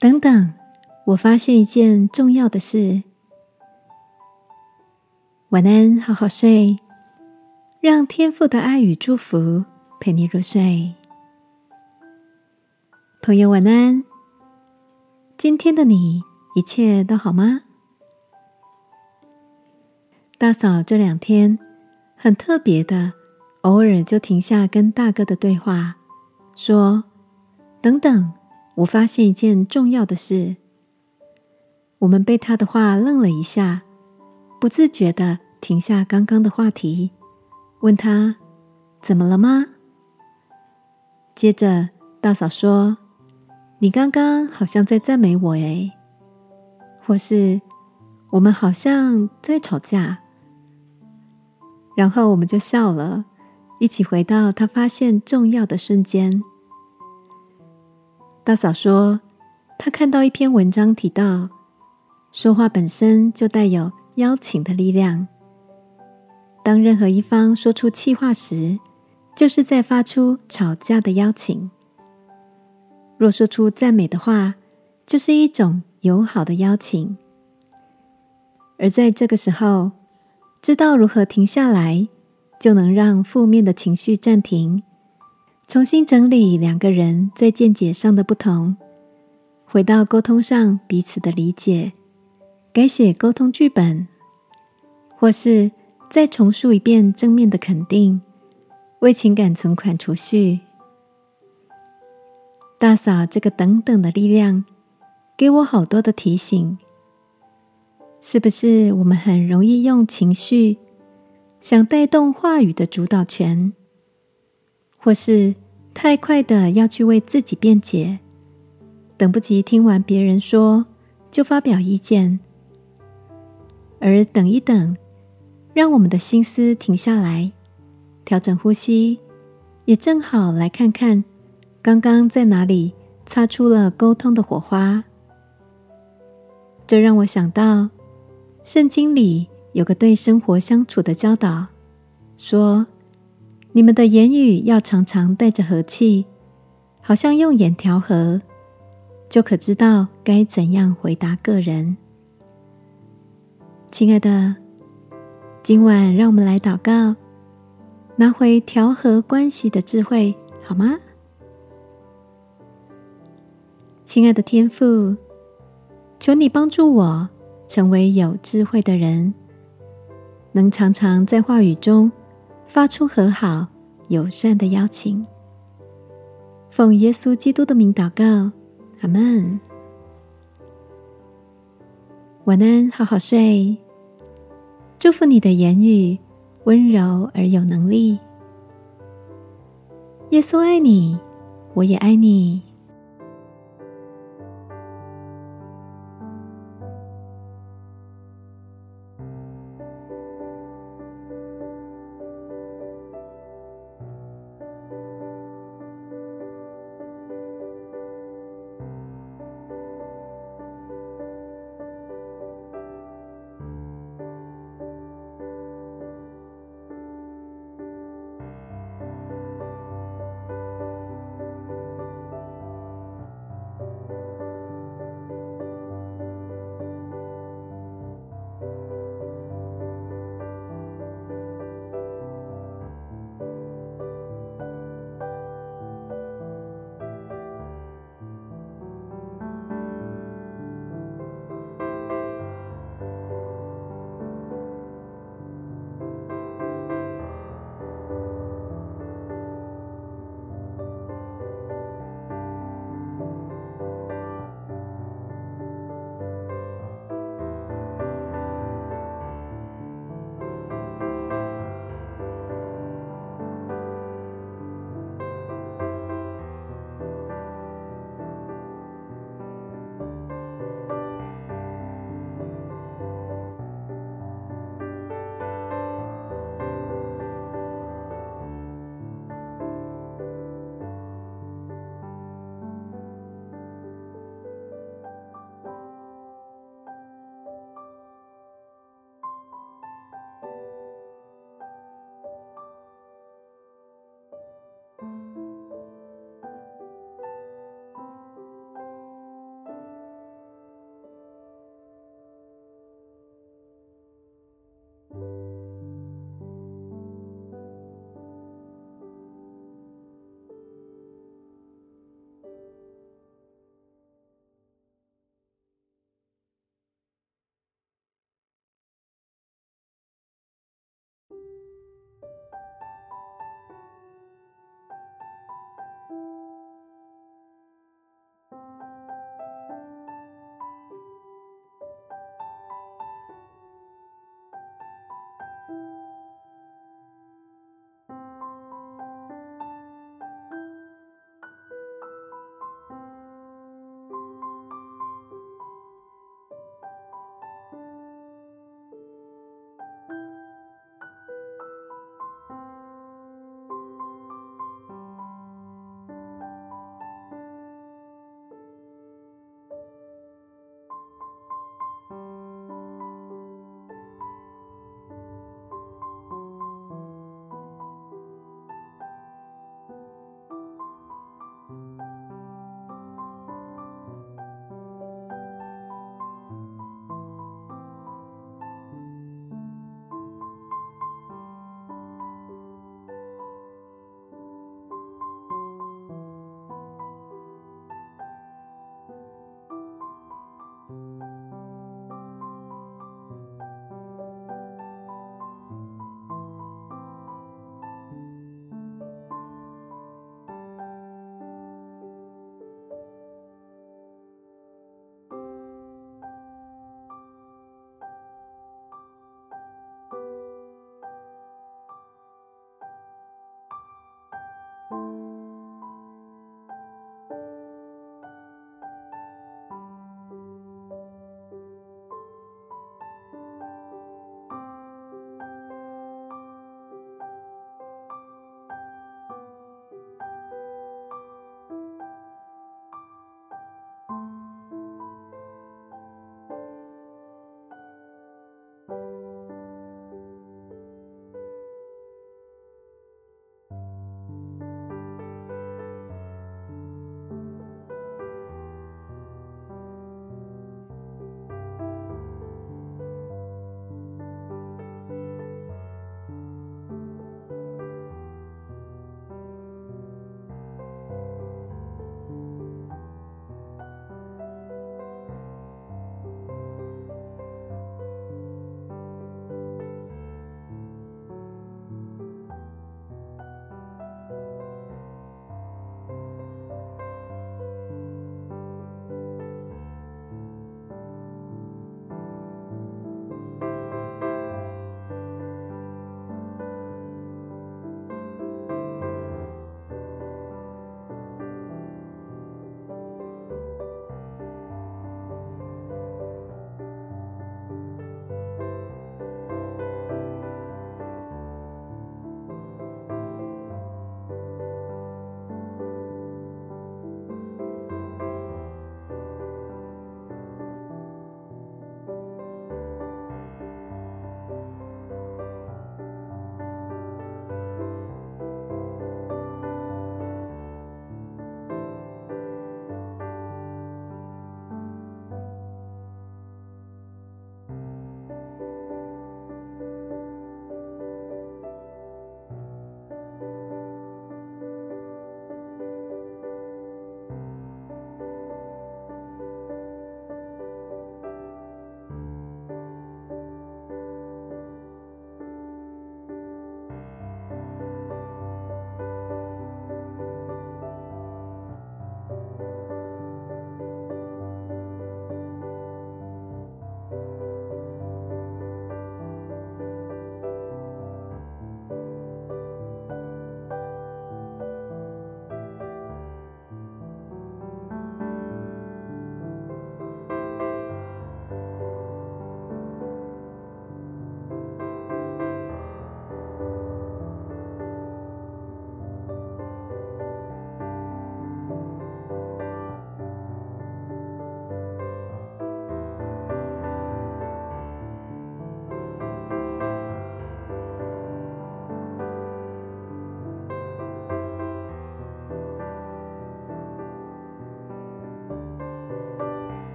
等等，我发现一件重要的事。晚安，好好睡，让天父的爱与祝福陪你入睡。朋友，晚安。今天的你一切都好吗？大嫂这两天很特别的，偶尔就停下跟大哥的对话，说：“等等，我发现一件重要的事。”我们被他的话愣了一下，不自觉的停下刚刚的话题，问他：“怎么了吗？”接着大嫂说：“你刚刚好像在赞美我诶，或是我们好像在吵架。”然后我们就笑了，一起回到他发现重要的瞬间。大嫂说，她看到一篇文章提到，说话本身就带有邀请的力量。当任何一方说出气话时，就是在发出吵架的邀请；若说出赞美的话，就是一种友好的邀请。而在这个时候，知道如何停下来，就能让负面的情绪暂停，重新整理两个人在见解上的不同，回到沟通上彼此的理解，改写沟通剧本，或是再重述一遍正面的肯定，为情感存款储蓄。大嫂这个等等的力量，给我好多的提醒。是不是我们很容易用情绪想带动话语的主导权，或是太快的要去为自己辩解，等不及听完别人说就发表意见，而等一等，让我们的心思停下来，调整呼吸，也正好来看看刚刚在哪里擦出了沟通的火花。这让我想到。圣经里有个对生活相处的教导，说：“你们的言语要常常带着和气，好像用眼调和，就可知道该怎样回答个人。”亲爱的，今晚让我们来祷告，拿回调和关系的智慧，好吗？亲爱的天父，求你帮助我。成为有智慧的人，能常常在话语中发出和好、友善的邀请。奉耶稣基督的名祷告，阿门。晚安，好好睡。祝福你的言语温柔而有能力。耶稣爱你，我也爱你。